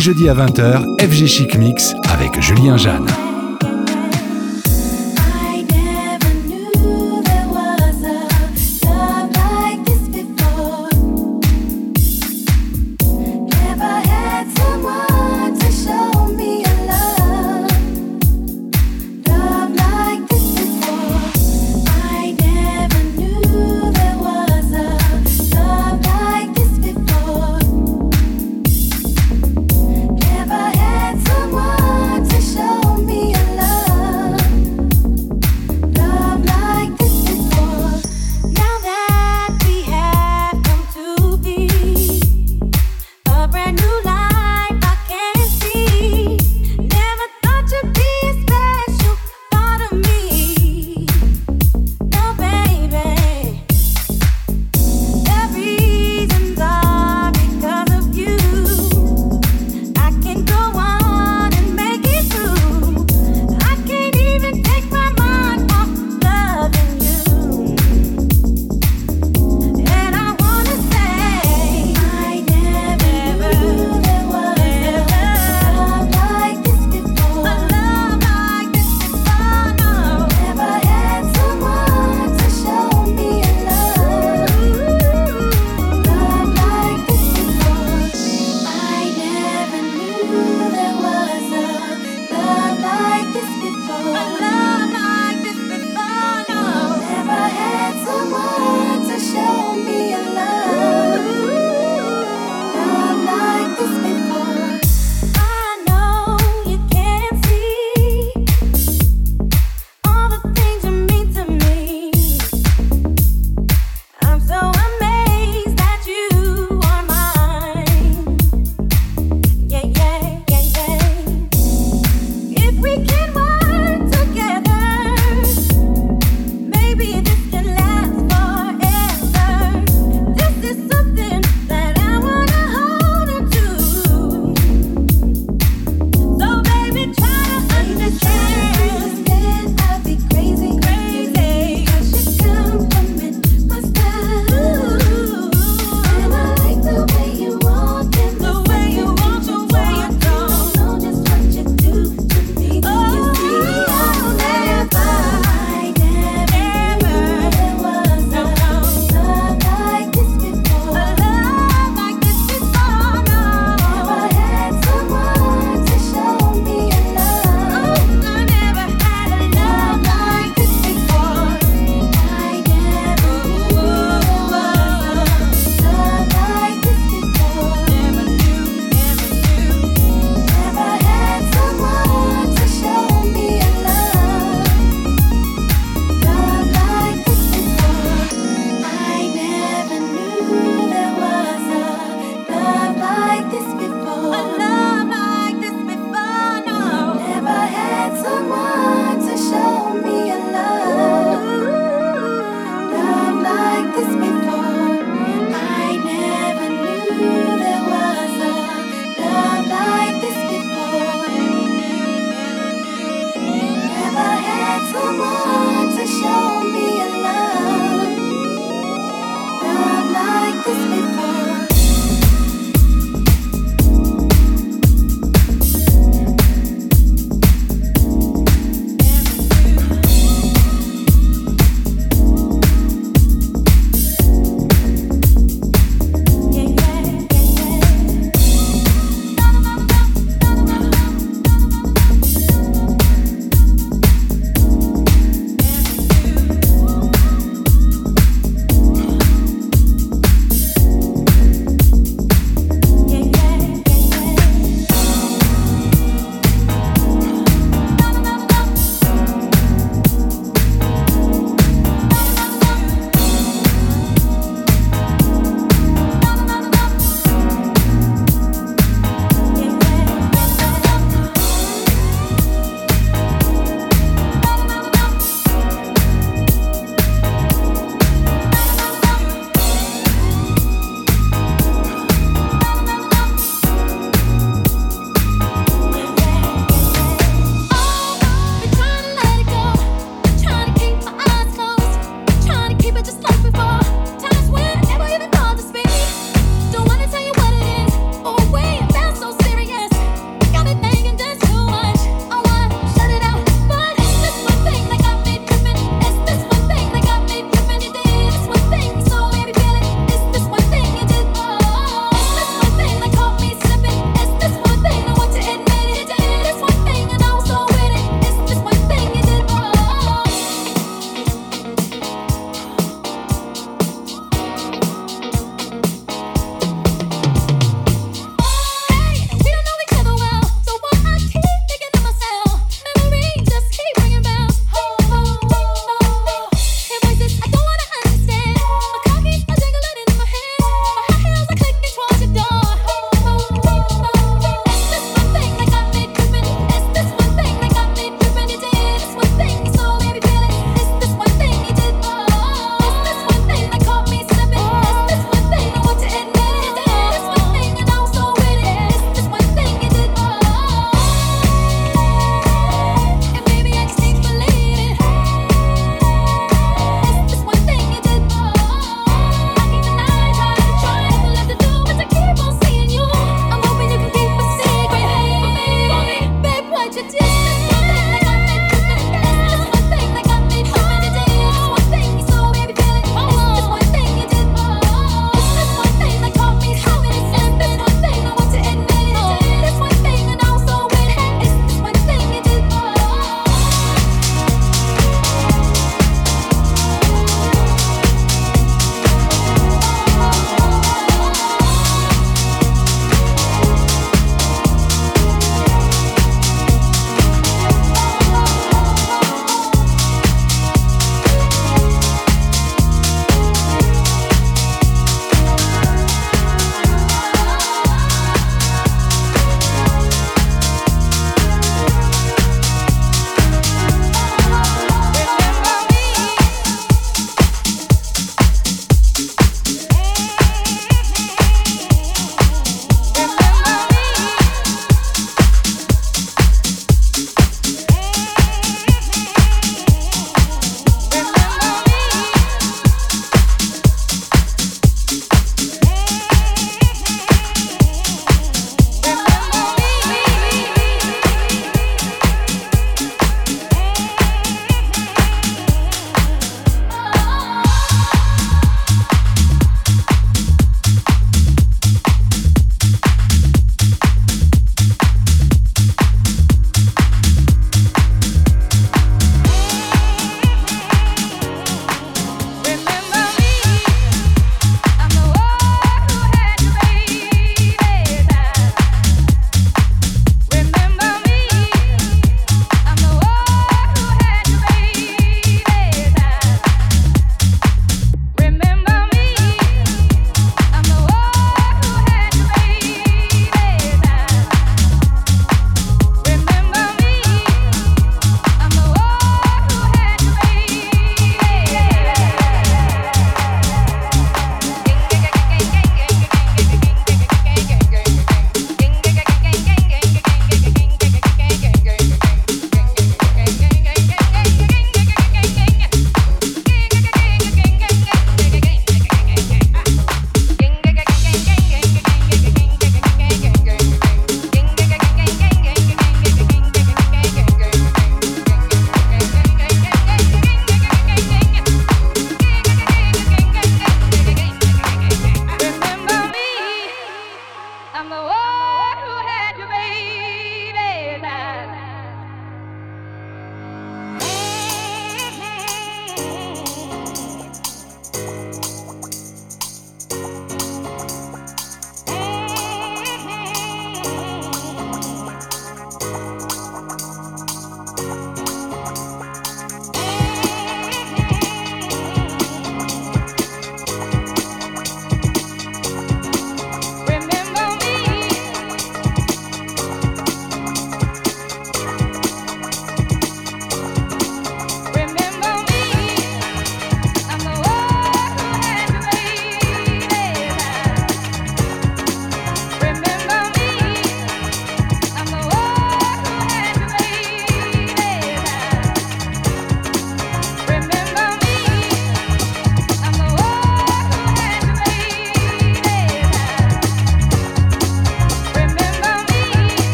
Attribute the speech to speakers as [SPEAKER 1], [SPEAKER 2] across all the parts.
[SPEAKER 1] Les jeudis à 20h, FG Chic Mix avec Julien Jeanne.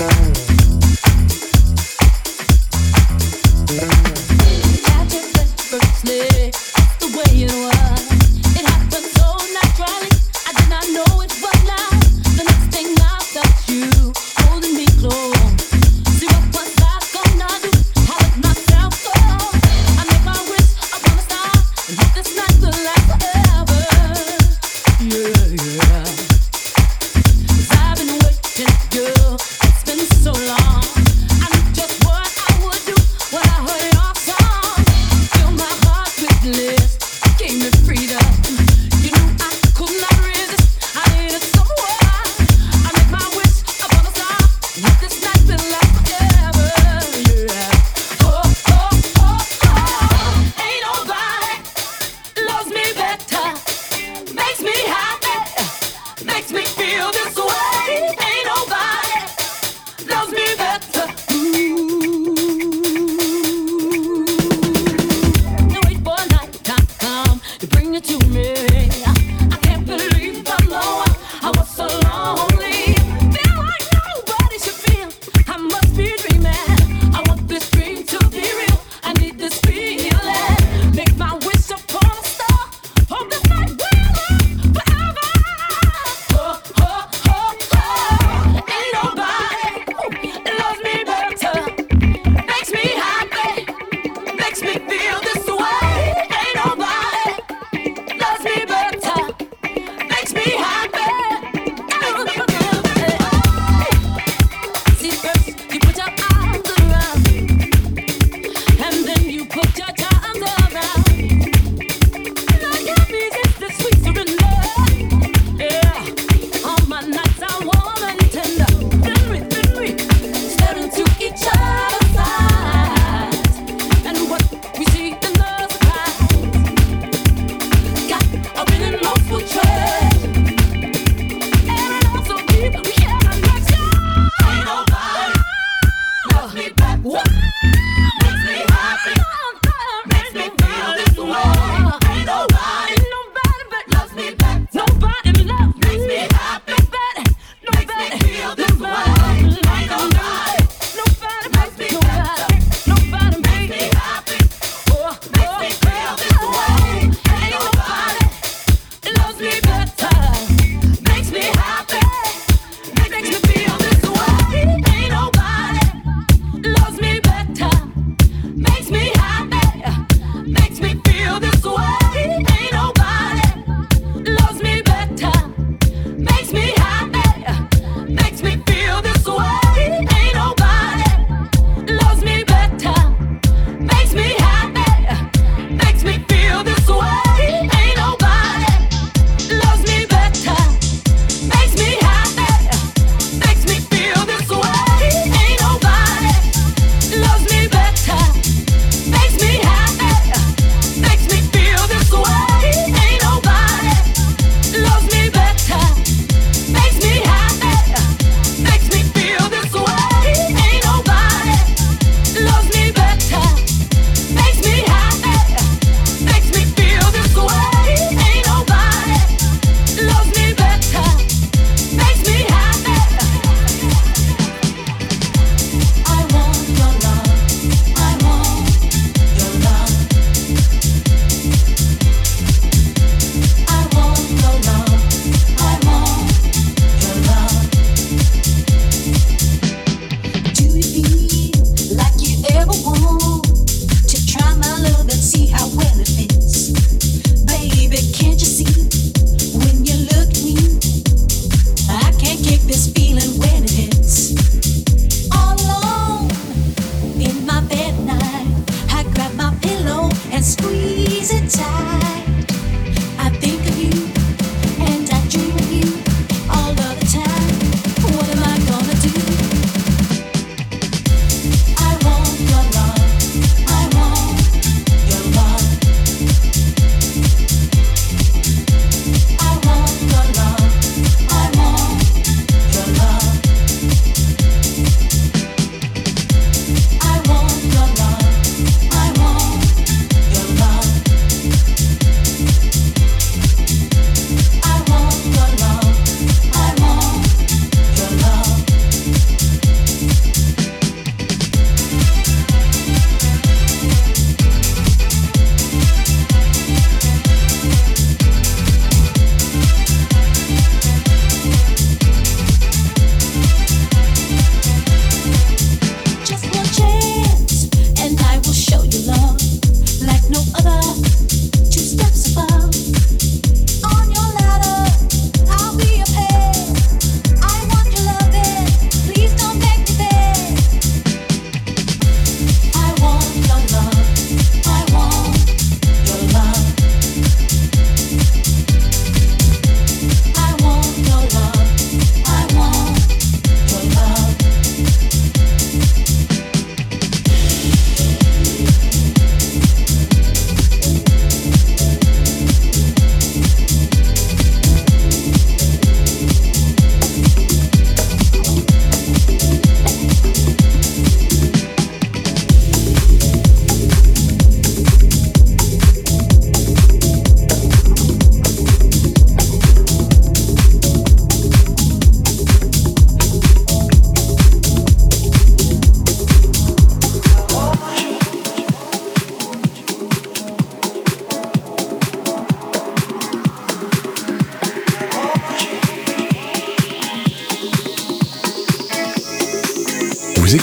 [SPEAKER 2] love.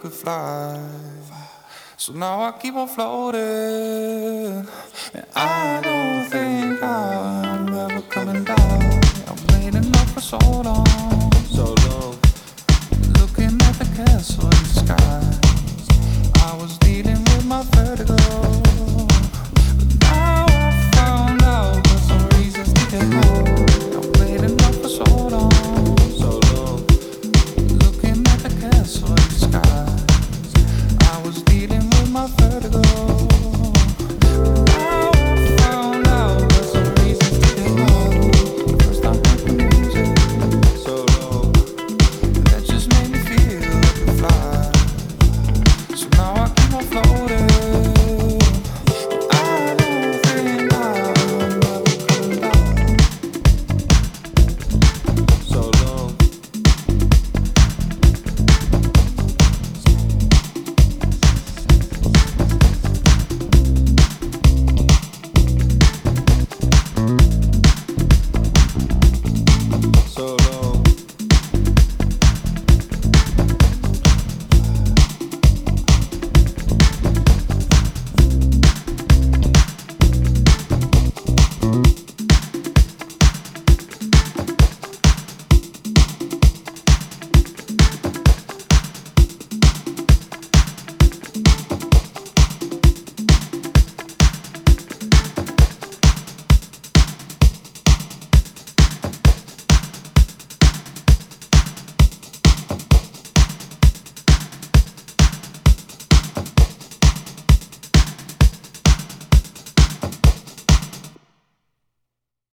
[SPEAKER 3] could fly. So now I keep on floating. And I don't think I'm ever coming down. I've been up for so long.
[SPEAKER 4] So long.
[SPEAKER 3] Looking at the castle in the sky. I was dealing with my vertigo.